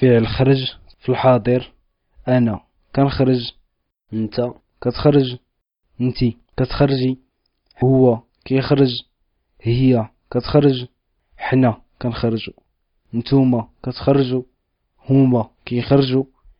فعل الخرج في الحاضر. أنا كنخرج أنت كتخرج. انتي كتخرجي هو كيخرج. هي كتخرج. حنا كنخرجو. نتوما كتخرجوا هما كيخرجوا